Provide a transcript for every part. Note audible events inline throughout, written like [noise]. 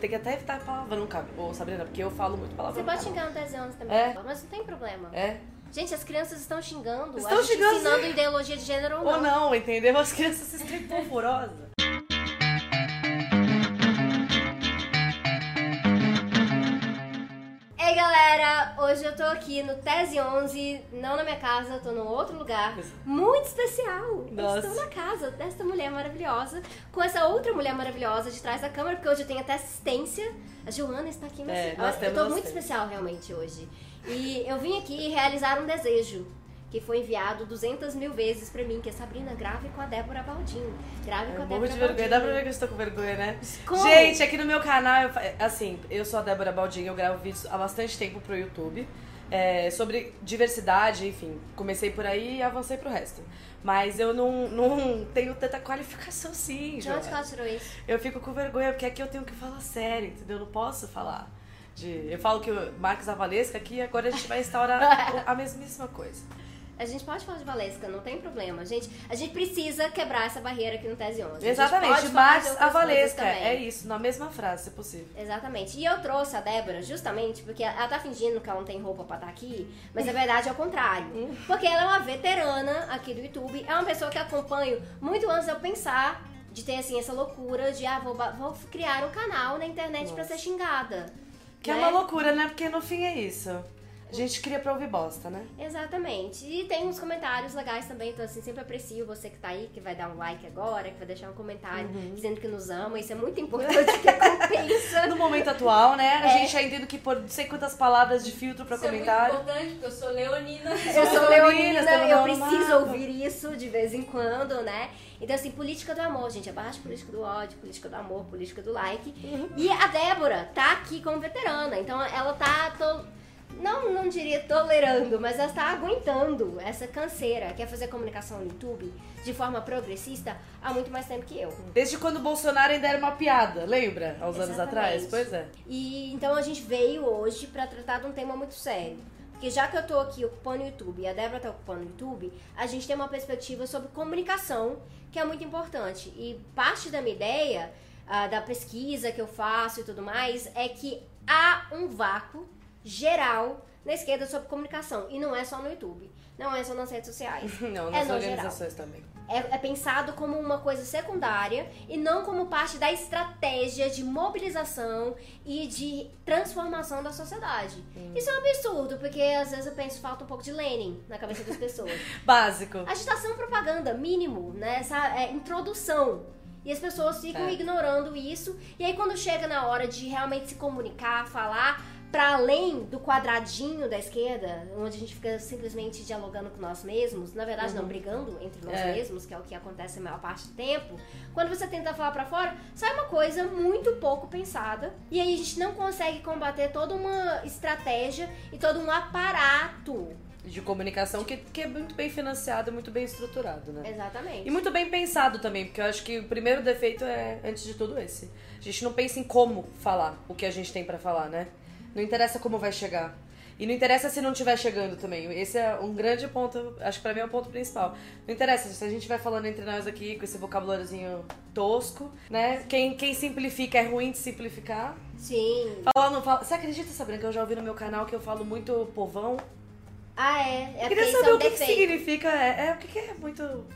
Tem que até evitar palavrão. Ô, Sabrina, porque eu falo muito palavrão. Você pode xingar no 13 anos também, É? mas não tem problema. É? Gente, as crianças estão xingando. Estão xingando, ensinando ideologia de gênero ou Ou não. não, entendeu? As crianças se sentem polvorosas. Hoje eu tô aqui no Tese 11, não na minha casa, eu tô num outro lugar muito especial. Nossa. Eu estou na casa desta mulher maravilhosa, com essa outra mulher maravilhosa de trás da câmera, porque hoje eu tenho até assistência. A Joana está aqui, mas É, eu tô muito especial realmente hoje. E eu vim aqui realizar um desejo. Que foi enviado 200 mil vezes pra mim, que é Sabrina, grave com a Débora Baldin. Grave com a Débora morro de Baldin. vergonha. Dá pra ver que eu estou com vergonha, né? Como? Gente, aqui no meu canal, eu assim, eu sou a Débora Baldinho, eu gravo vídeos há bastante tempo pro YouTube. é, sobre diversidade, enfim. Comecei por aí e avancei pro resto. Mas eu não, não tenho tanta qualificação De onde ela tirou isso? Eu fico com vergonha, porque aqui eu tenho que falar sério, entendeu? Eu não posso falar. De, eu falo que o Marcos Avalesca aqui, agora a gente vai instaurar [laughs] a mesmíssima coisa. A gente pode falar de Valesca, não tem problema. Gente, a gente precisa quebrar essa barreira aqui no Tese 11. A gente Exatamente, de coisas Avalesca, também. é isso, na mesma frase, se possível. Exatamente. E eu trouxe a Débora justamente porque ela tá fingindo que ela não tem roupa pra estar aqui, mas na verdade é o contrário. [laughs] Porque ela é uma veterana aqui do YouTube, é uma pessoa que acompanho muito antes de eu pensar de ter assim essa loucura de ah, vou, vou criar um canal na internet pra Nossa. ser xingada. Que é né? uma loucura, né? Porque no fim é isso. A gente cria pra ouvir bosta, né? Exatamente. E tem uns comentários legais também, então assim, sempre aprecio você que tá aí, que vai dar um like agora, que vai deixar um comentário Uhum. dizendo que nos ama. Isso é muito importante, porque compensa. [laughs] No momento atual, né? A É. gente ainda tendo que pôr não sei quantas palavras de filtro pra Isso é muito comentário. importante, porque eu sou leonina. Eu sou Leonina, estamos eu no preciso ouvir isso de vez em quando, né? Então, assim, política do amor, gente. Abaixo política do ódio, política do amor, política do like. E a Débora tá aqui como veterana. Então, ela tá. to- Não, não diria tolerando, mas ela está aguentando essa canseira. Quer fazer comunicação no YouTube de forma progressista há muito mais tempo que eu. Desde quando o Bolsonaro ainda era uma piada, lembra? Há uns anos atrás? Pois é. E então a gente veio hoje pra tratar de um tema muito sério. Porque já que eu tô aqui ocupando o YouTube e a Débora tá ocupando o YouTube, a gente tem uma perspectiva sobre comunicação que é muito importante. E parte da minha ideia, ah, da pesquisa que eu faço e tudo mais, é que há um vácuo geral na esquerda sobre comunicação. E não é só no YouTube. Não é só nas redes sociais. [laughs] Não, É nas no organizações também. é, é pensado como uma coisa secundária e não como parte da estratégia de mobilização e de transformação da sociedade. Isso é um absurdo, porque às vezes eu penso falta um pouco de Lenin na cabeça das pessoas. [laughs] Básico. Agitação propaganda, mínimo, né? Essa é, introdução. E as pessoas ficam É. ignorando isso. E aí quando chega na hora de realmente se comunicar, falar para além do quadradinho da esquerda, onde a gente fica simplesmente dialogando com nós mesmos, na verdade não brigando entre nós É. mesmos, que é o que acontece a maior parte do tempo. Quando você tenta falar para fora, sai uma coisa muito pouco pensada. E aí a gente não consegue combater toda uma estratégia e todo um aparato. De comunicação que, que é muito bem financiado, muito bem estruturado, né? Exatamente. E muito bem pensado também, porque eu acho que o primeiro defeito é, antes de tudo, esse. A gente não pensa em como falar o que a gente tem pra falar, né? Não interessa como vai chegar. E não interessa se não estiver chegando também. Esse é um grande ponto, acho que pra mim é o ponto principal. Não interessa se a gente vai falando entre nós aqui com esse vocabuláriozinho tosco, né? Quem, quem simplifica é ruim de simplificar. Sim. Fala, não fala. Você acredita, Sabrina, que eu já ouvi no meu canal que eu falo muito povão? Ah, é. É Eu queria saber é o que, que significa. É, é, o que, que é muito.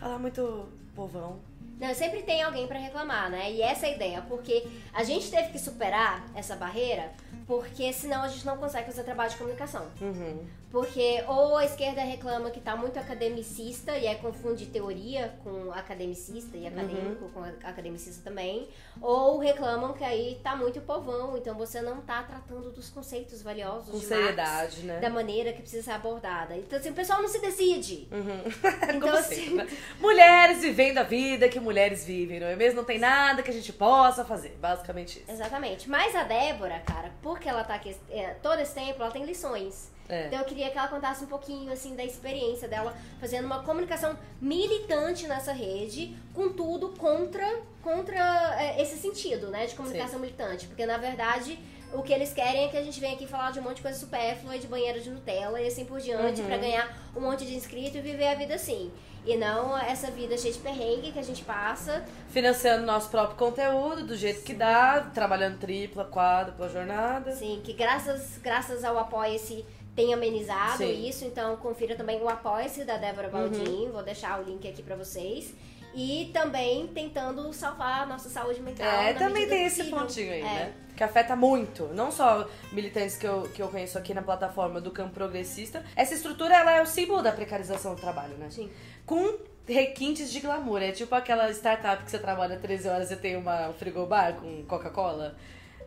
Falar muito povão. Não, sempre tem alguém pra reclamar, né? E essa é a ideia, porque a gente teve que superar essa barreira, porque senão a gente não consegue fazer trabalho de comunicação. Uhum. Porque ou a esquerda reclama que tá muito academicista e aí confunde teoria com academicista e acadêmico Uhum. com academicista também, ou reclamam que aí tá muito povão, então você não tá tratando dos conceitos valiosos Com de seriedade, Marx, né? da maneira que precisa ser abordada. Então assim, o pessoal não se decide. Uhum. [laughs] Então Como assim, sempre, né? Mulheres vivendo a vida que mulheres vivem, não é mesmo? Não tem nada que a gente possa fazer. Basicamente isso. Exatamente. Mas a Débora, cara, porque ela tá aqui é, todo esse tempo, ela tem lições. É. Então eu queria que ela contasse um pouquinho, assim, da experiência dela fazendo uma comunicação militante nessa rede, contudo, contra, contra é, esse sentido, né, de comunicação militante. Porque, na verdade, o que eles querem é que a gente venha aqui falar de um monte de coisa supérflua, de banheiro de Nutella e assim por diante, Uhum. pra ganhar um monte de inscrito e viver a vida assim. E não essa vida cheia de perrengue que a gente passa. Financiando nosso próprio conteúdo, do jeito que dá, trabalhando tripla, quádrupla jornada. Sim, que graças, graças ao Apoia-se tem amenizado Sim. isso, então confira também o Apoia-se da Débora Baldin, Uhum. vou deixar o link aqui pra vocês. E também tentando salvar a nossa saúde mental. É, também tem esse pontinho aí, É. né? Que afeta muito, não só militantes que eu, que eu conheço aqui na plataforma do campo progressista. Essa estrutura, ela é o símbolo da precarização do trabalho, né? Sim. Com requintes de glamour. É tipo aquela startup que você trabalha 13 horas e tem uma frigobar com Coca-Cola.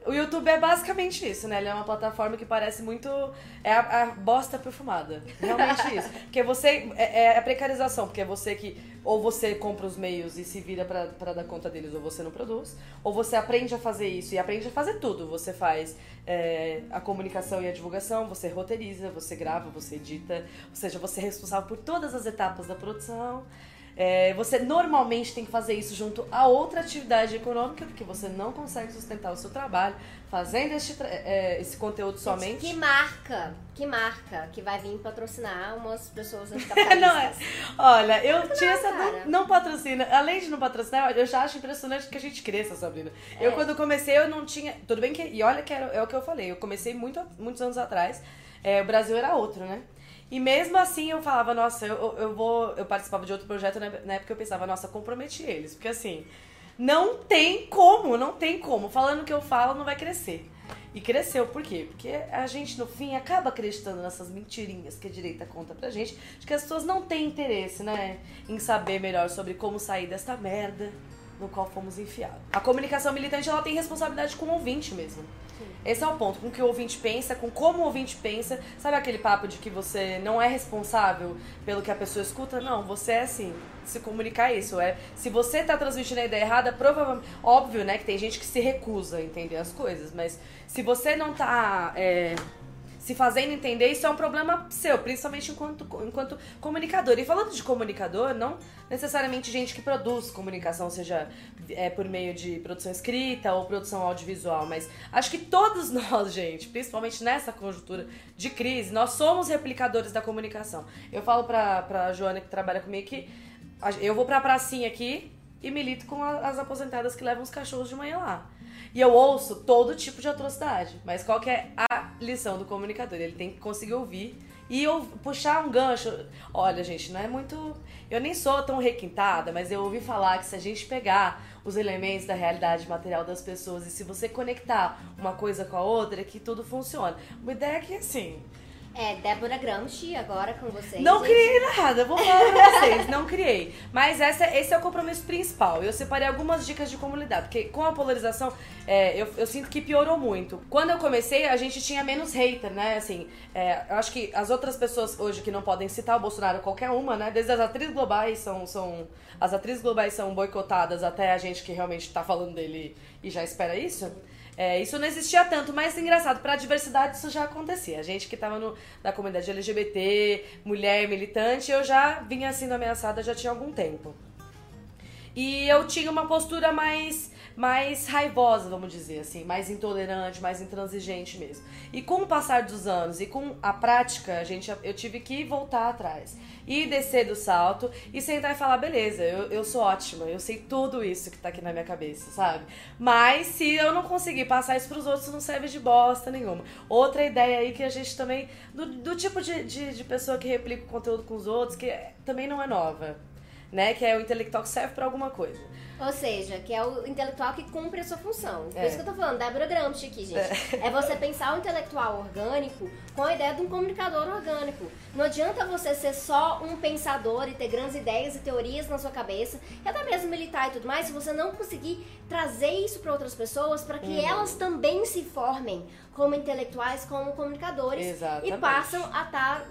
O YouTube é basicamente isso, né? Ele é uma plataforma que parece muito. É a, a bosta perfumada. Realmente isso. [laughs] Porque você. É, é a precarização, porque é você que. Ou você compra os meios e se vira pra, pra dar conta deles, ou você não produz. Ou você aprende a fazer isso e aprende a fazer tudo. Você faz é, a comunicação e a divulgação, você roteiriza, você grava, você edita. Ou seja, você é responsável por todas as etapas da produção. É, você normalmente tem que fazer isso junto a outra atividade econômica, porque você não consegue sustentar o seu trabalho fazendo este, é, esse conteúdo somente. Que marca, que marca que vai vir patrocinar umas pessoas [laughs] anticapitalistas. não é. Olha, eu tinha essa. Não, não patrocina. Além de não patrocinar, eu já acho impressionante que a gente cresça, Sabrina. Eu, É. quando comecei, eu não tinha. Tudo bem que. E olha que era, é o que eu falei. Eu comecei muito, muitos anos atrás. É, o Brasil era outro, né? E mesmo assim eu falava, nossa, eu, eu- vou. Eu participava de outro projeto na na época eu pensava, nossa, comprometi eles. Porque assim, não tem como, não tem como. Falando o que eu falo, não vai crescer. E cresceu, por quê? Porque a gente, no fim, acaba acreditando nessas mentirinhas que a direita conta pra gente, de que as pessoas não têm interesse, né, em saber melhor sobre como sair desta merda no qual fomos enfiados. A comunicação militante, ela tem responsabilidade com o ouvinte mesmo. Esse é o ponto, com o que o ouvinte pensa, com como o ouvinte pensa. Sabe aquele papo de que você não é responsável pelo que a pessoa escuta? Não, você é assim. Se comunicar isso. É, se você tá transmitindo a ideia errada, provavelmente. Óbvio, né, que tem gente que se recusa a entender as coisas, mas se você não tá. é, se fazendo entender, isso é um problema seu, principalmente enquanto, enquanto comunicador. E falando de comunicador, não necessariamente gente que produz comunicação, seja é, por meio de produção escrita ou produção audiovisual, mas acho que todos [laughs] nós, gente, principalmente nessa conjuntura de crise, nós somos replicadores da comunicação. Eu falo pra, pra Joana que trabalha comigo que eu vou pra pracinha aqui e milito com a- as aposentadas que levam os cachorros de manhã lá. E eu ouço todo tipo de atrocidade. Mas qual que é a lição do comunicador? Ele tem que conseguir ouvir e eu puxar um gancho. Olha, gente, não é muito. Eu nem sou tão requintada, mas eu ouvi falar que se a gente pegar os elementos da realidade material das pessoas e se você conectar uma coisa com a outra, que tudo funciona. Uma ideia que assim. É, Débora Gramsci agora com vocês. Não criei nada, vou falar pra vocês, não criei. Mas essa, esse é o compromisso principal. Eu separei algumas dicas de como lidar, porque com a polarização, é, eu, eu sinto que piorou muito. Quando eu comecei, a gente tinha menos hater, né? Assim, é, eu acho que as outras pessoas hoje que não podem citar o Bolsonaro, qualquer uma, né? Desde as atrizes globais são. são as atrizes globais são boicotadas até a gente que realmente tá falando dele e já espera isso. É, isso não existia tanto, mas engraçado, pra diversidade isso já acontecia. A gente que tava no, na comunidade LGBT, mulher militante, eu já vinha sendo ameaçada já tinha algum tempo. E eu tinha uma postura mais mais raivosa, vamos dizer assim, mais intolerante, mais intransigente mesmo. E com o passar dos anos e com a prática, a gente, eu tive que voltar atrás e descer do salto e sentar e falar, beleza, eu, eu sou ótima, eu sei tudo isso que tá aqui na minha cabeça, sabe? Mas se eu não conseguir passar isso pros outros, não serve de bosta nenhuma. Outra ideia aí que a gente também, do, do tipo de, de, de pessoa que replica o conteúdo com os outros, que também não é nova, né? Que é o intelectual que serve pra alguma coisa. Ou seja, que é o intelectual que cumpre a sua função. Por É. isso que eu tô falando, Débora Gramsci aqui, gente. É. você pensar o intelectual orgânico com a ideia de um comunicador orgânico. Não adianta você ser só um pensador e ter grandes ideias e teorias na sua cabeça, e até mesmo militar e tudo mais, se você não conseguir trazer isso para outras pessoas, para que Uhum. elas também se formem como intelectuais, como comunicadores, Exatamente. e passam a estar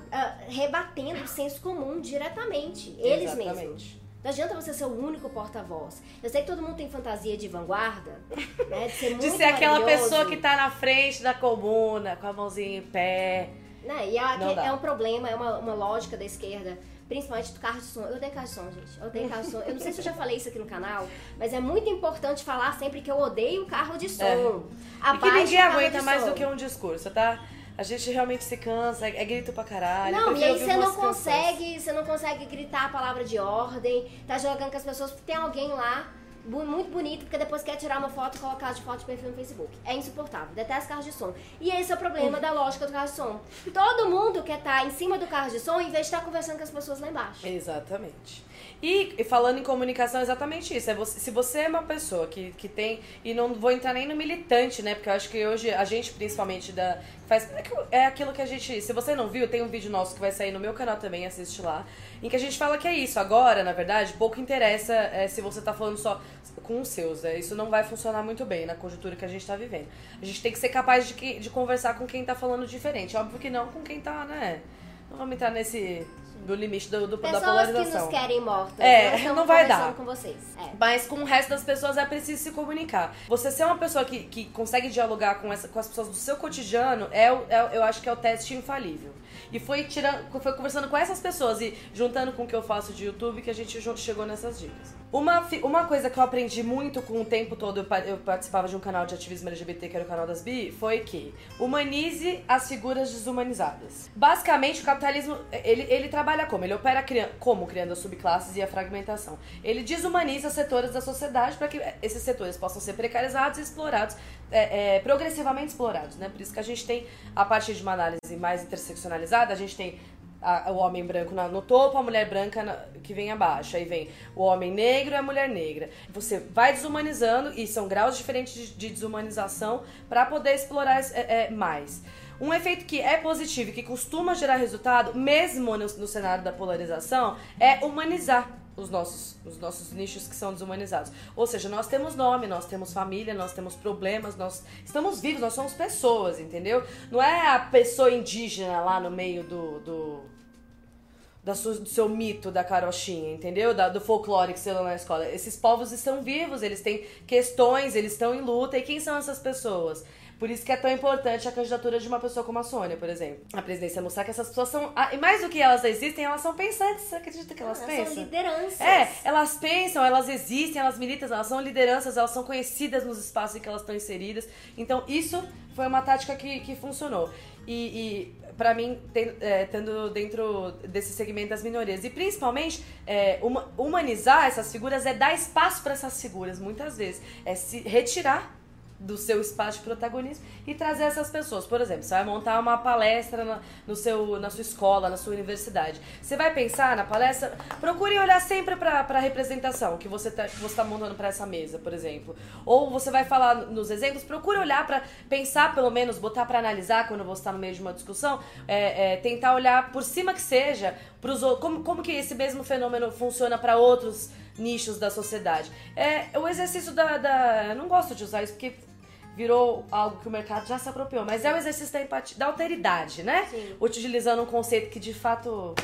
rebatendo o senso comum diretamente, eles mesmos. Não adianta você ser o único porta-voz. Eu sei que todo mundo tem fantasia de vanguarda, né? De ser [laughs] muito De ser aquela pessoa que tá na frente da comuna, com a mãozinha em pé. Né? E dá. é um problema, é uma, uma lógica da esquerda, principalmente do carro de som. Eu odeio carro de som, gente. Eu odeio carro de som. Eu não sei se eu já falei isso aqui no canal, mas é muito importante falar sempre que eu odeio carro de som. É. E que ninguém aguenta mais som. do que um discurso, tá? A gente realmente se cansa, é, é grito pra caralho. Não, e aí você não canções. consegue, você não consegue gritar a palavra de ordem, tá jogando com as pessoas, tem alguém lá muito bonito, porque depois quer tirar uma foto e colocar de foto de perfil no Facebook. É insuportável, detesto carro de som. E esse é o problema da lógica do carro de som. Todo mundo quer estar em cima do carro de som em vez de estar conversando com as pessoas lá embaixo. Exatamente. E, e falando em comunicação, é exatamente isso. É você- se você é uma pessoa que, que tem. E não vou entrar nem no militante, né? Porque eu acho que hoje a gente, principalmente, da, faz. é É aquilo que a gente. Se você não viu, tem um vídeo nosso que vai sair no meu canal também, assiste lá. Em que a gente fala que é isso. Agora, na verdade, pouco interessa é, se você tá falando só com os seus. É, isso não vai funcionar muito bem na conjuntura que a gente tá vivendo. A gente tem que ser capaz de, que- de conversar com quem tá falando diferente. Óbvio que não com quem tá, né? Não vamos entrar nesse. Do limite do, do, da Pessoas que polarização. nos querem mortas. É, não, vai dar. com vocês. É. Mas com o resto das pessoas é preciso se comunicar. Você ser uma pessoa que, que consegue dialogar com, essa, com as pessoas do seu cotidiano, é, o- é, eu acho que é o teste infalível. E foi, tirando, foi conversando com essas pessoas e juntando com o que eu faço de YouTube que a gente chegou nessas dicas. Uma, uma coisa que eu aprendi muito com o tempo todo, eu, pa- eu participava de um canal de ativismo LGBT, que era o canal das Bi, foi que humanize as figuras desumanizadas. Basicamente, o capitalismo, ele, ele trabalha como? Ele opera como? Criando as subclasses e a fragmentação. Ele desumaniza setores da sociedade para que esses setores possam ser precarizados e explorados, é, é, progressivamente explorados, né? Por isso que a gente tem, a partir de uma análise mais interseccionalizada, a gente tem a- o homem branco na- no topo, a mulher branca na- que vem abaixo. Aí vem o homem negro e a mulher negra. Você vai desumanizando, e são graus diferentes de, de desumanização, para poder explorar é, é, mais. Um efeito que é positivo e que costuma gerar resultado, mesmo no, no cenário da polarização, é humanizar os nossos, os nossos nichos que são desumanizados. Ou seja, nós temos nome, nós temos família, nós temos problemas, nós estamos vivos, nós somos pessoas, entendeu? Não é a pessoa indígena lá no meio do. do da sua- do seu mito da carochinha, entendeu? Da, do folclore que você leu na escola. Esses povos estão vivos, eles têm questões, eles estão em luta. E quem são essas pessoas? Por isso que é tão importante a candidatura de uma pessoa como a Sônia, por exemplo. A presidência mostrar que essas pessoas são. ah, E mais do que elas existem, elas são pensantes. Você acredita que elas Elas pensam? são lideranças. É, elas pensam, elas existem, elas militam, elas são lideranças, elas são conhecidas nos espaços em que elas estão inseridas. Então, isso foi uma tática que, que funcionou. E, e para mim, ten- é, tendo dentro desse segmento das minorias. E principalmente, é, uma- humanizar essas figuras é dar espaço para essas figuras, muitas vezes. É se retirar do seu espaço de protagonismo e trazer essas pessoas. Por exemplo, você vai montar uma palestra na, no seu, na sua escola, na sua universidade. Você vai pensar na palestra, procure olhar sempre para a representação que você está tá montando para essa mesa, por exemplo. Ou você vai falar nos exemplos, procure olhar para pensar, pelo menos, botar para analisar quando você está no meio de uma discussão, é, é, tentar olhar por cima que seja, pros, como, como que esse mesmo fenômeno funciona para outros nichos da sociedade. É o exercício da, da. Eu não gosto de usar isso porque virou algo que o mercado já se apropriou, mas é o exercício da empatia, da alteridade, né? Sim. Utilizando um conceito que de fato.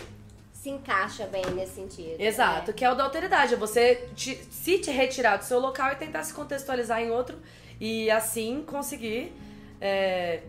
Se encaixa bem nesse sentido. Exato, É. que é o da alteridade. É você te- se te retirar do seu local e tentar se contextualizar em outro e assim conseguir é,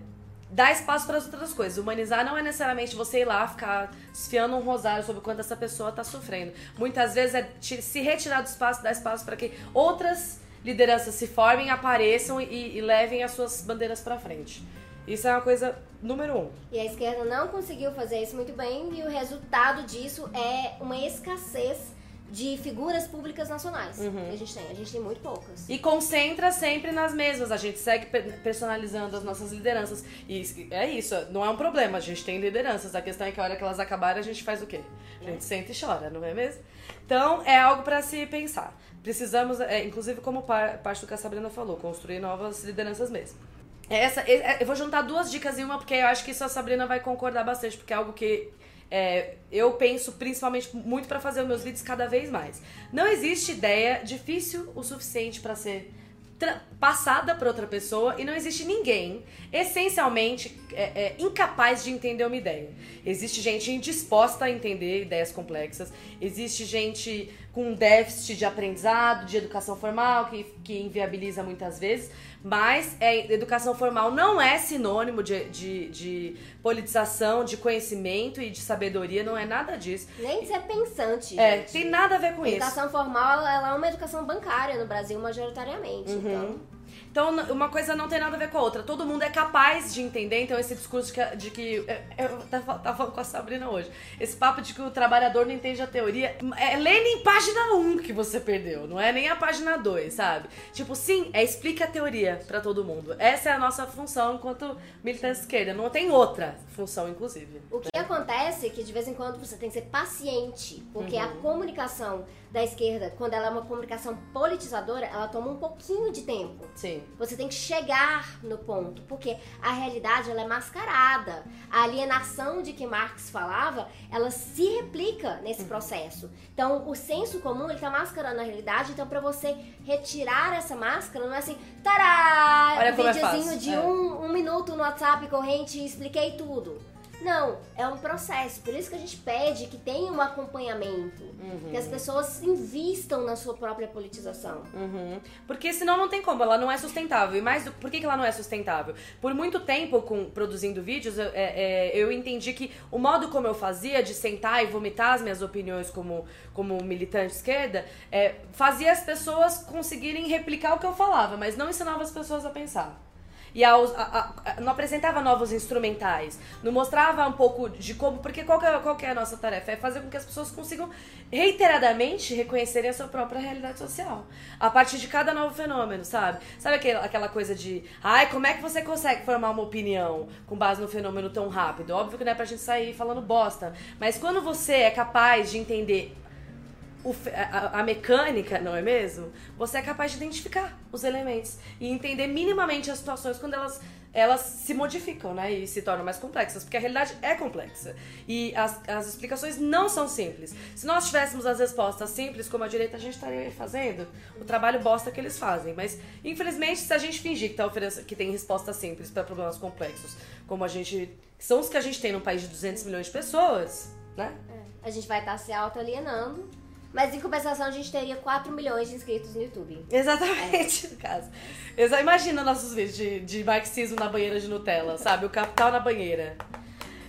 dar espaço para as outras coisas. Humanizar não é necessariamente você ir lá ficar esfiando um rosário sobre o quanto essa pessoa está sofrendo. Muitas vezes é te- se retirar do espaço, dar espaço para que outras lideranças se formem, apareçam e, e levem as suas bandeiras para frente. Isso é uma coisa número um. E a esquerda não conseguiu fazer isso muito bem e o resultado disso é uma escassez de figuras públicas nacionais Uhum. que a gente tem. A gente tem muito poucas. E concentra sempre nas mesmas. A gente segue per- personalizando as nossas lideranças. E é isso, não é um problema. A gente tem lideranças. A questão é que a hora que elas acabarem, a gente faz o quê? A gente senta e chora, não é mesmo? Então, é algo para se pensar. Precisamos, é, inclusive, como par- parte do que a Sabrina falou, construir novas lideranças mesmo. Essa, é- é- eu vou juntar duas dicas em uma, porque eu acho que isso a Sabrina vai concordar bastante, porque é algo que é, eu penso principalmente muito para fazer os meus vídeos cada vez mais. Não existe ideia difícil o suficiente para ser passada para outra pessoa e não existe ninguém essencialmente é, é, incapaz de entender uma ideia. Existe gente indisposta a entender ideias complexas, existe gente com déficit de aprendizado, de educação formal, que, que inviabiliza muitas vezes, mas é, educação formal não é sinônimo de, de, de politização, de conhecimento e de sabedoria, não é nada disso. Nem de ser pensante. É, gente. tem nada a ver com isso. Educação formal, ela é uma educação bancária no Brasil, majoritariamente. Uhum. Então, Então, uma coisa não tem nada a ver com a outra. Todo mundo é capaz de entender, então, esse discurso de que. De que eu tava, tava falando com a Sabrina hoje. Esse papo de que o trabalhador não entende a teoria. É lendo em página 1 que você perdeu, não é nem a página 2, sabe? Tipo, sim, é explica a teoria para todo mundo. Essa é a nossa função enquanto militante esquerda. Não tem outra função, inclusive. O que acontece é que de vez em quando você tem que ser paciente, porque uhum. a comunicação da esquerda, quando ela é uma comunicação politizadora, ela toma um pouquinho de tempo. Sim. Você tem que chegar no ponto, porque a realidade ela é mascarada. A alienação de que Marx falava, ela se replica nesse uhum. processo. Então, o senso comum, ele tá mascarando a realidade, então para você retirar essa máscara, não é assim, tará, Olha um é videozinho é de é. um, um minuto no WhatsApp corrente e expliquei tudo. Não, é um processo. Por isso que a gente pede que tenha um acompanhamento. Uhum. Que as pessoas invistam na sua própria politização. Uhum. Porque senão não tem como, ela não é sustentável. E mais do, por que, que ela não é sustentável? Por muito tempo, com, produzindo vídeos, eu, é, é, eu entendi que o modo como eu fazia de sentar e vomitar as minhas opiniões como, como militante esquerda é, fazia as pessoas conseguirem replicar o que eu falava, mas não ensinava as pessoas a pensar e a, a, não apresentava novos instrumentais, não mostrava um pouco de como, porque qual é, qual é a nossa tarefa? É fazer com que as pessoas consigam reiteradamente reconhecerem a sua própria realidade social, a partir de cada novo fenômeno, sabe? Sabe aquela, aquela coisa de, ai, como é que você consegue formar uma opinião com base no fenômeno tão rápido? Óbvio que não é pra gente sair falando bosta, mas quando você é capaz de entender o, a, a, mecânica, não é mesmo? Você é capaz de identificar os elementos e entender minimamente as situações quando elas, elas se modificam, né? E se tornam mais complexas, porque a realidade é complexa. E as, as explicações não são simples. Se nós tivéssemos as respostas simples, como a direita, a gente estaria fazendo o trabalho bosta que eles fazem. Mas, infelizmente, se a gente fingir que, tá que tem respostas simples para problemas complexos, como a gente. são os que a gente tem num país de 200 milhões de pessoas, né? É. A gente vai estar tá se auto-alienando mas em compensação a gente teria 4 milhões de inscritos no YouTube. Exatamente, é. no caso. Exa imagina nossos vídeos de, de marxismo na banheira de Nutella, sabe? O capital na banheira.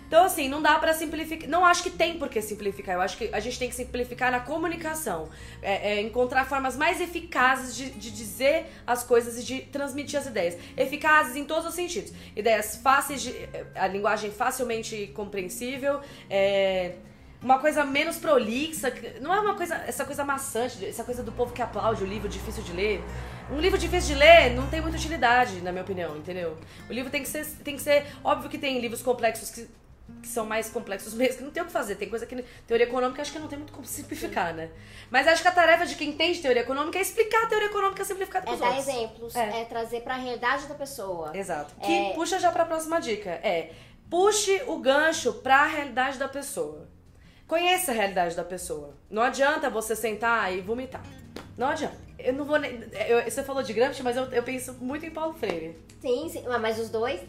Então, assim, não dá para simplificar. Não acho que tem por que simplificar. Eu acho que a gente tem que simplificar na comunicação. É, é encontrar formas mais eficazes de, de, dizer as coisas e de transmitir as ideias. Eficazes em todos os sentidos. Ideias fáceis, de, a linguagem facilmente compreensível. É, uma coisa menos prolixa, não é uma coisa, essa coisa maçante, essa coisa do povo que aplaude o livro difícil de ler. Um livro difícil de ler não tem muita utilidade, na minha opinião, entendeu? O livro tem que ser, tem que ser, óbvio que tem livros complexos que, que são mais complexos mesmo, que não tem o que fazer. Tem coisa que teoria econômica acho que não tem muito como simplificar, né? Mas acho que a tarefa de quem entende teoria econômica é explicar a teoria econômica simplificada para É dar exemplos, é. é trazer para a realidade da pessoa. Exato. Que é... puxa já para a próxima dica, é puxe o gancho para a realidade da pessoa. Conheça a realidade da pessoa. Não adianta você sentar e vomitar. Não adianta. Eu não vou nem. Eu, você falou de Gramsci, mas eu, eu penso muito em Paulo Freire. Sim, sim. Mas os dois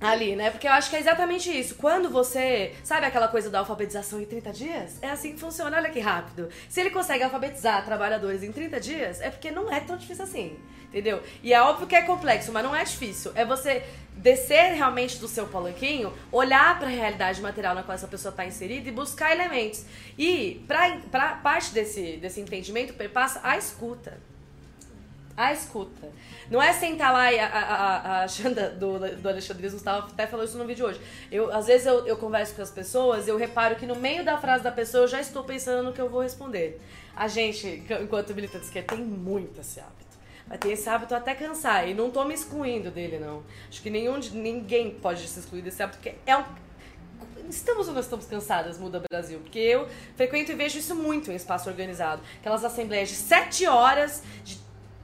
ali, né? Porque eu acho que é exatamente isso. Quando você. Sabe aquela coisa da alfabetização em 30 dias? É assim que funciona, olha que rápido. Se ele consegue alfabetizar trabalhadores em 30 dias, é porque não é tão difícil assim. Entendeu? E é óbvio que é complexo, mas não é difícil. É você descer realmente do seu palanquinho, olhar para a realidade material na qual essa pessoa está inserida e buscar elementos. E para parte desse, desse entendimento perpassa a escuta. A escuta. Não é sentar lá e a, a, a Xanda do, do Alexandre Gustavo até falou isso no vídeo hoje. Eu, às vezes eu, eu converso com as pessoas, eu reparo que no meio da frase da pessoa eu já estou pensando no que eu vou responder. A gente, enquanto militantes, que tem muito esse hábito. Vai ter esse hábito até cansar. E não tô me excluindo dele, não. Acho que nenhum, ninguém pode se excluir desse hábito, porque é um. Estamos ou nós estamos cansadas, Muda Brasil? Porque eu frequento e vejo isso muito em espaço organizado. Aquelas assembleias de sete horas, de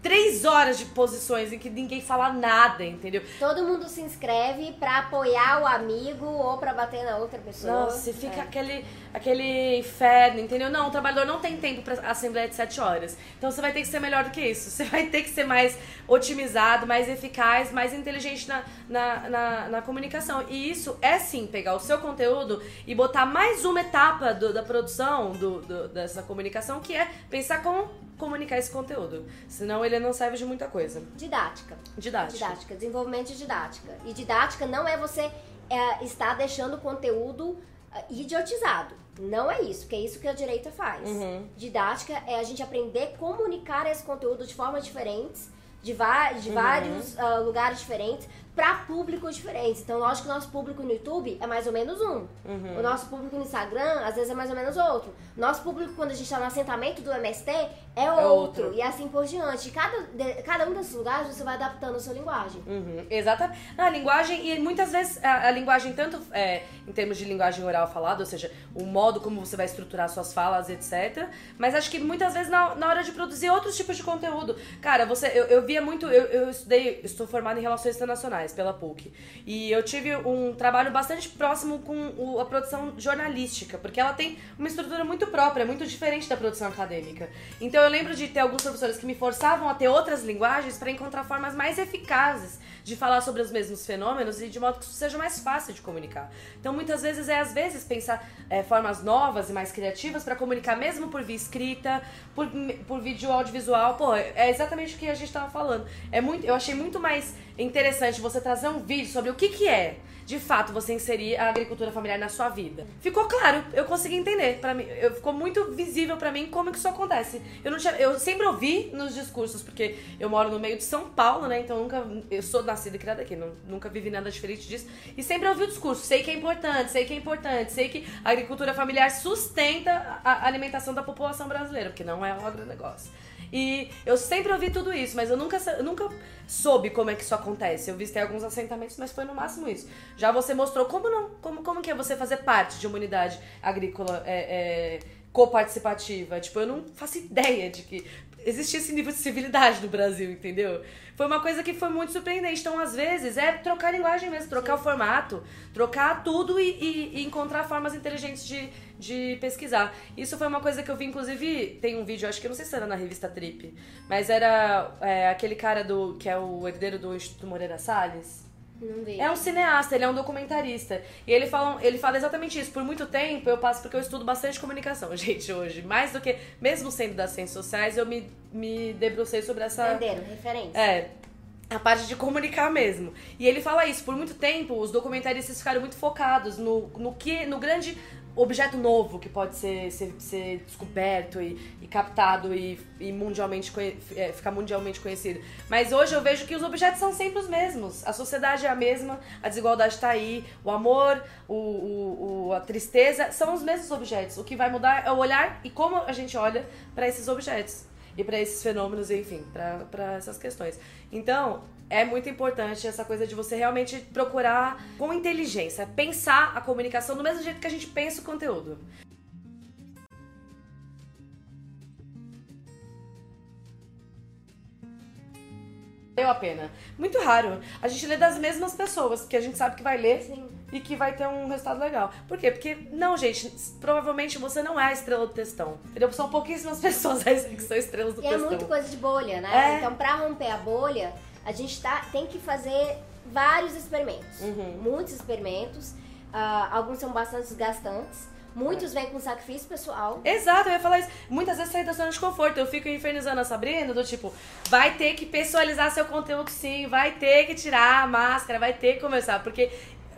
três horas de posições em que ninguém fala nada, entendeu? Todo mundo se inscreve para apoiar o amigo ou para bater na outra pessoa. Nossa, fica é. aquele, aquele inferno, entendeu? Não, o trabalhador não tem tempo para assembleia de sete horas. Então você vai ter que ser melhor do que isso. [laughs] Você vai ter que ser mais otimizado, mais eficaz, mais inteligente na, na, na, na comunicação. E isso é sim pegar o seu conteúdo e botar mais uma etapa do, da produção do, do, dessa comunicação, que é pensar como comunicar esse conteúdo. Senão ele não serve de muita coisa. Didática. Didática. Didática. Desenvolvimento de didática. E didática não é você é, estar deixando o conteúdo é, idiotizado. Não é isso, que é isso que a direita faz. Uhum. Didática é a gente aprender a comunicar esse conteúdo de formas diferentes de, de uhum. vários uh, lugares diferentes para públicos diferentes. Então, lógico que o nosso público no YouTube é mais ou menos um. Uhum. O nosso público no Instagram, às vezes, é mais ou menos outro. Nosso público, quando a gente está no assentamento do MST, é, é outro. outro. E assim por diante. Cada, de, cada um desses lugares, você vai adaptando a sua linguagem. Uhum. Exatamente. A linguagem, e muitas vezes, a, a linguagem, tanto é, em termos de linguagem oral falada, ou seja, o modo como você vai estruturar suas falas, etc. Mas acho que muitas vezes, na, na hora de produzir outros tipos de conteúdo. Cara, você, eu, eu via muito, eu, eu estudei, estou formada em relações internacionais pela PUC. E eu tive um trabalho bastante próximo com o, a produção jornalística, porque ela tem uma estrutura muito própria, muito diferente da produção acadêmica. Então eu lembro de ter alguns professores que me forçavam a ter outras linguagens para encontrar formas mais eficazes de falar sobre os mesmos fenômenos e de modo que isso seja mais fácil de comunicar. Então muitas vezes é às vezes pensar é, formas novas e mais criativas para comunicar mesmo por via escrita, por, por vídeo audiovisual. Pô, é exatamente o que a gente estava falando. É muito, eu achei muito mais interessante você trazer um vídeo sobre o que, que é de fato você inserir a agricultura familiar na sua vida. Ficou claro, eu consegui entender. Para mim, eu, ficou muito visível para mim como que isso acontece. Eu não tinha, eu sempre ouvi nos discursos porque eu moro no meio de São Paulo, né? Então nunca eu sou nascida e criada aqui, não, nunca vivi nada diferente disso. E sempre ouvi o discurso, sei que é importante, sei que é importante, sei que a agricultura familiar sustenta a alimentação da população brasileira, porque não é um agronegócio. E eu sempre ouvi tudo isso, mas eu nunca, nunca soube como é que isso acontece. Eu visitei alguns assentamentos, mas foi no máximo isso. Já você mostrou como não, como, como que é você fazer parte de uma unidade agrícola é, é, coparticipativa. Tipo, eu não faço ideia de que existia esse nível de civilidade no Brasil, entendeu? Foi uma coisa que foi muito surpreendente. Então, às vezes, é trocar a linguagem mesmo, trocar Sim. o formato, trocar tudo e, e, e encontrar formas inteligentes de, de pesquisar. Isso foi uma coisa que eu vi, inclusive, tem um vídeo, acho que eu não sei se era na revista Trip, mas era é, aquele cara do que é o herdeiro do Instituto Moreira Salles. É um cineasta, ele é um documentarista. E ele fala, ele fala exatamente isso. Por muito tempo eu passo porque eu estudo bastante comunicação, [laughs] gente, hoje. Mais do que, mesmo sendo das ciências sociais, eu me, me debrucei sobre essa. Entenderam, referência. É. A parte de comunicar mesmo. E ele fala isso, por muito tempo os documentaristas ficaram muito focados no, no que. no grande objeto novo que pode ser, ser, ser descoberto e, e captado e, e mundialmente é, ficar mundialmente conhecido. Mas hoje eu vejo que os objetos são sempre os mesmos. A sociedade é a mesma, a desigualdade está aí, o amor, o, o, o, a tristeza são os mesmos objetos. O que vai mudar é o olhar e como a gente olha para esses objetos e para esses fenômenos, enfim, para essas questões. Então, é muito importante essa coisa de você realmente procurar com inteligência, pensar a comunicação do mesmo jeito que a gente pensa o conteúdo. Valeu a pena. Muito raro. A gente lê das mesmas pessoas, que a gente sabe que vai ler Sim. e que vai ter um resultado legal. Por quê? Porque, não, gente, provavelmente você não é a estrela do textão. Entendeu? São pouquíssimas [laughs] pessoas que são estrelas do e é textão. é muito coisa de bolha, né? É. Então, pra romper a bolha, a gente tá, tem que fazer vários experimentos. Uhum. Muitos experimentos. Uh, alguns são bastante desgastantes. Muitos vêm com sacrifício pessoal. Exato, eu ia falar isso. Muitas vezes sair da zona de conforto. Eu fico infernizando a Sabrina, do tipo, vai ter que pessoalizar seu conteúdo sim, vai ter que tirar a máscara, vai ter que conversar. Porque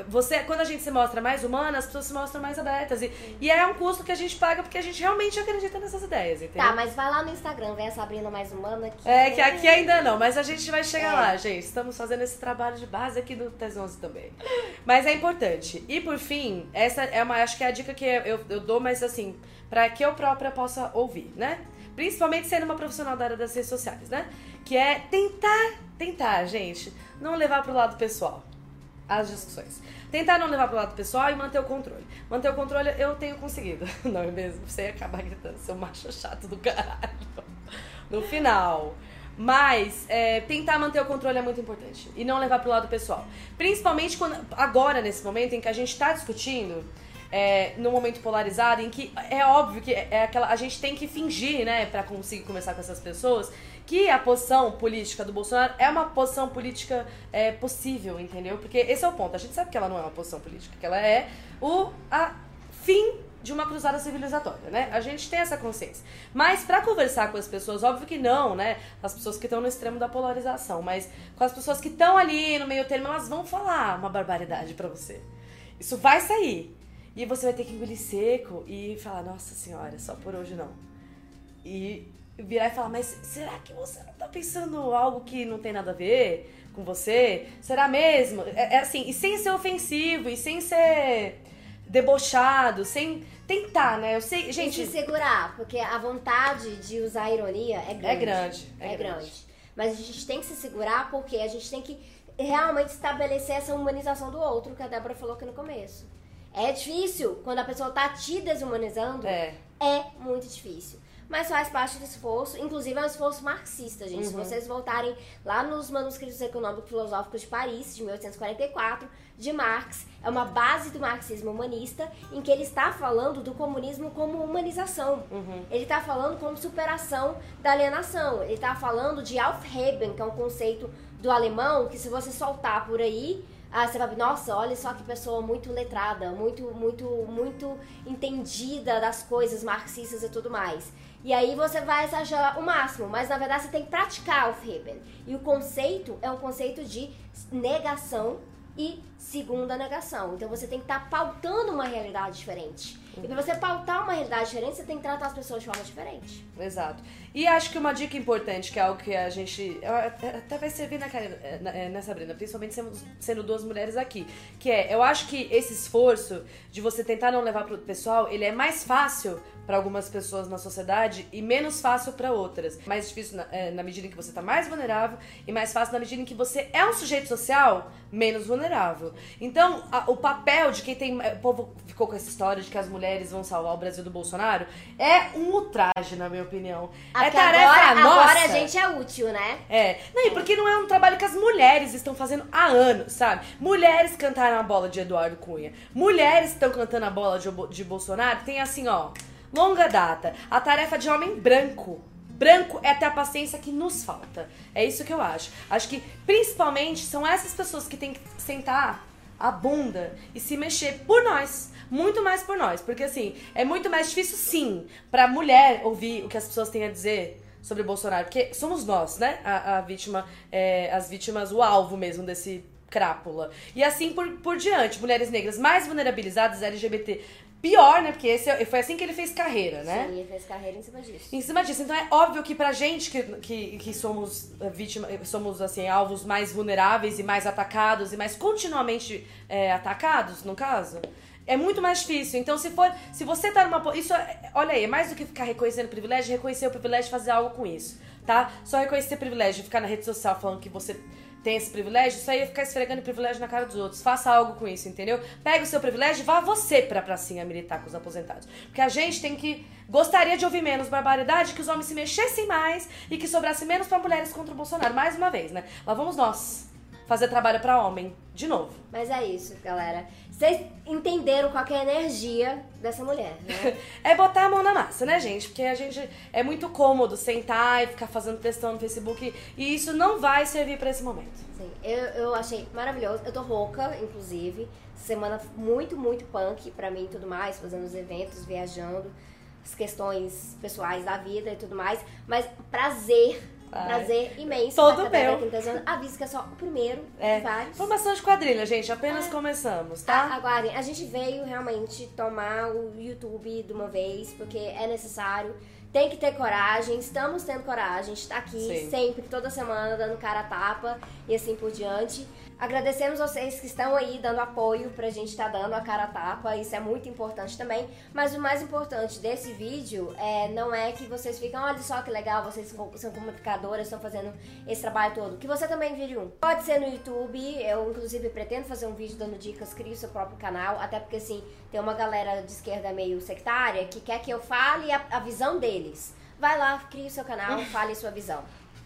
você, quando a gente se mostra mais humana, as pessoas se mostram mais abertas. E, e é um custo que a gente paga porque a gente realmente acredita nessas ideias, entendeu? Tá, mas vai lá no Instagram, vem a Sabrina mais humana. Que é, que aqui ainda não, mas a gente vai chegar é. lá, gente. Estamos fazendo esse trabalho de base aqui no TES 11 também. Mas é importante. E por fim, essa é uma, acho que é a dica que eu, eu dou, mas assim, para que eu própria possa ouvir, né? Principalmente sendo uma profissional da área das redes sociais, né? Que é tentar, tentar, gente, não levar pro lado pessoal as discussões. Tentar não levar pro lado pessoal e manter o controle. Manter o controle eu tenho conseguido. [laughs] Não é mesmo? Você ia acabar gritando, seu macho chato do caralho. No final. Mas é, tentar manter o controle é muito importante. E não levar pro lado pessoal. Principalmente quando, agora, nesse momento em que a gente está discutindo é, num momento polarizado, em que é óbvio que é aquela, a gente tem que fingir, né, para conseguir conversar com essas pessoas, que a posição política do Bolsonaro é uma posição política é, possível, entendeu? Porque esse é o ponto. A gente sabe que ela não é uma posição política, que ela é o a fim de uma cruzada civilizatória, né? A gente tem essa consciência. Mas para conversar com as pessoas, óbvio que não, né? As pessoas que estão no extremo da polarização, mas com as pessoas que estão ali no meio termo, elas vão falar uma barbaridade para você. Isso vai sair. E você vai ter que engolir seco e falar, nossa senhora, só por hoje não. E virar e falar, mas será que você não tá pensando algo que não tem nada a ver com você? Será mesmo? É, é assim, e sem ser ofensivo, e sem ser debochado, sem tentar, né? Eu sei, gente. E se segurar, porque a vontade de usar ironia é grande. É grande. É, é grande. grande. Mas a gente tem que se segurar porque a gente tem que realmente estabelecer essa humanização do outro, que a Débora falou aqui no começo. É difícil quando a pessoa tá te desumanizando. É. É muito difícil mas faz parte do esforço, inclusive é um esforço marxista, gente. Uhum. Se vocês voltarem lá nos manuscritos econômicos filosóficos de Paris, de 1844, de Marx, é uma base do marxismo humanista, em que ele está falando do comunismo como humanização. Uhum. Ele está falando como superação da alienação. Ele está falando de Aufheben, que é um conceito do alemão, que se você soltar por aí, ah, você vai, nossa, olha só que pessoa muito letrada, muito, muito, muito entendida das coisas marxistas e tudo mais. E aí você vai exagerar o máximo, mas na verdade você tem que praticar o Feben. E o conceito é um conceito de negação e segunda negação. Então você tem que estar tá pautando uma realidade diferente. Uhum. E para você pautar uma realidade diferente, você tem que tratar as pessoas de forma diferente. Exato. E acho que uma dica importante, que é algo que a gente. Até vai servir na, é, nessa Brenda, principalmente sendo, duas mulheres aqui. Que é, eu acho que esse esforço de você tentar não levar pro pessoal, ele é mais fácil para algumas pessoas na sociedade e menos fácil para outras. Mais difícil na, é, na, medida em que você tá mais vulnerável e mais fácil na medida em que você é um sujeito social menos vulnerável. Então, a, o papel de quem tem. O povo ficou com essa história de que as mulheres vão salvar o Brasil do Bolsonaro é um ultraje, na minha opinião. Até é tarefa agora, nossa. Agora a gente é útil, né? É. Não, e porque não é um trabalho que as mulheres estão fazendo há anos, sabe? Mulheres cantaram a bola de Eduardo Cunha. Mulheres estão cantando a bola de, de Bolsonaro. Tem assim, ó longa data. A tarefa de homem branco. Branco é ter a paciência que nos falta. É isso que eu acho. Acho que principalmente são essas pessoas que têm que sentar a bunda e se mexer por nós. Muito mais por nós. Porque assim, é muito mais difícil, sim, pra mulher ouvir o que as pessoas têm a dizer sobre o Bolsonaro. Porque somos nós, né? A, a vítima, é, as vítimas, o alvo mesmo desse crápula. E assim por, por diante. Mulheres negras mais vulnerabilizadas, LGBT pior, né? Porque esse, é, foi assim que ele fez carreira, né? Sim, ele fez carreira em cima disso. Em cima disso. Então é óbvio que pra gente que, que, que somos eh, vítimas, somos assim, alvos mais vulneráveis e mais atacados e mais continuamente é, atacados, no caso, é muito mais difícil. Então, se for. Se você tá numa. Isso, é, olha aí, é mais do que ficar reconhecendo privilégio, reconhecer o privilégio e fazer algo com isso. Tá? Só reconhecer privilégio, ficar na rede social falando que você tem esse privilégio, isso aí é ficar esfregando privilégio na cara dos outros. Faça algo com isso, entendeu? Pega o seu privilégio e vá você pra pracinha militar com os aposentados. Porque a gente tem que. Gostaria de ouvir menos barbaridade, que os homens se mexessem mais e que sobrasse menos para mulheres contra o Bolsonaro. Mais uma vez, né? Lá vamos nós fazer trabalho para homem de novo. Mas é isso, galera. Vocês entenderam qual é a energia dessa mulher, né? [laughs] é botar a mão na massa, né, gente? Porque a gente é muito cômodo sentar e ficar fazendo textão no Facebook e isso não vai servir para esse momento. Sim, eu, eu achei maravilhoso. Eu tô rouca, inclusive. Semana muito, muito punk pra mim e tudo mais, fazendo os eventos, viajando, as questões pessoais da vida e tudo mais. Mas prazer Prazer imenso. Todo meu. Avisa que é só o primeiro é. vários. Formação de quadrilha, gente. Apenas é. começamos, tá? Ah, aguardem. A gente veio realmente tomar o YouTube de uma vez, porque é necessário. Tem que ter coragem, estamos tendo coragem, está aqui Sim. sempre, toda semana, dando cara a tapa e assim por diante. Agradecemos vocês que estão aí dando apoio pra gente estar tá dando a cara a tapa, isso é muito importante também. Mas o mais importante desse vídeo é, não é que vocês ficam, olha só que legal, vocês são comunicadoras, estão fazendo esse trabalho todo. Que você também vire um. Pode ser no YouTube, eu inclusive pretendo fazer um vídeo dando dicas, crie o seu próprio canal, até porque assim, tem uma galera de esquerda meio sectária que quer que eu fale a, a visão deles. Vai lá, crie o seu canal, fale a sua visão.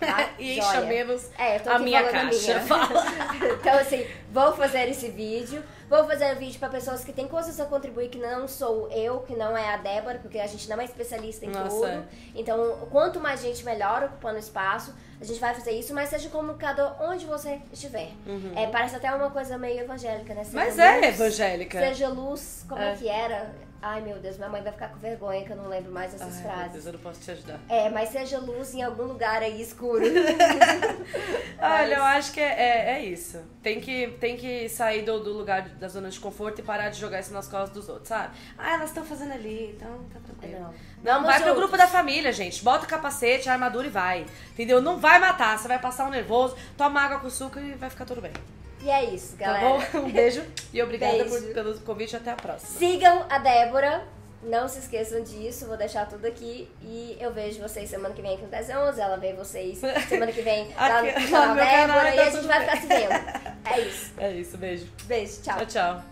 Tá? [laughs] e encha menos é, a minha caixa. Minha. [laughs] então, assim, vou fazer esse vídeo. Vou fazer um vídeo para pessoas que têm coisas a contribuir, que não sou eu, que não é a Débora, porque a gente não é especialista em Nossa. tudo. Então, quanto mais gente, melhor ocupando espaço. A gente vai fazer isso, mas seja comunicador onde você estiver. É, parece até uma coisa meio evangélica, né? Seja Mas é luz, evangélica. Seja luz, como é. É. que era? Ai, meu Deus, minha mãe vai ficar com vergonha que eu não lembro mais essas Ai, meu frases. Deus, eu não posso te ajudar. É, mas seja luz em algum lugar aí escuro. [laughs] Olha, eu acho que é, é, é isso. Tem que, tem que sair do, do lugar da zona de conforto e parar de jogar isso nas costas dos outros, sabe? Ah, elas estão fazendo ali, então tá tranquilo. Não. Não, vai pro juntos. grupo da família, gente. Bota o capacete, a armadura e vai. Entendeu? Não vai matar, você vai passar um nervoso, toma água com açúcar e vai ficar tudo bem. E é isso, Tá galera. bom? Um beijo e obrigada Beijo. por, pelo convite. Até a próxima. Sigam a Débora. Não se esqueçam disso, vou deixar tudo aqui. E eu vejo vocês semana que vem aqui no 1011. Ela vê vocês semana que vem [laughs] lá Aqui, no canal Débora. tá e a gente tudo vai bem. ficar se vendo. É isso. É isso, beijo. Beijo, tchau. Tchau, tchau.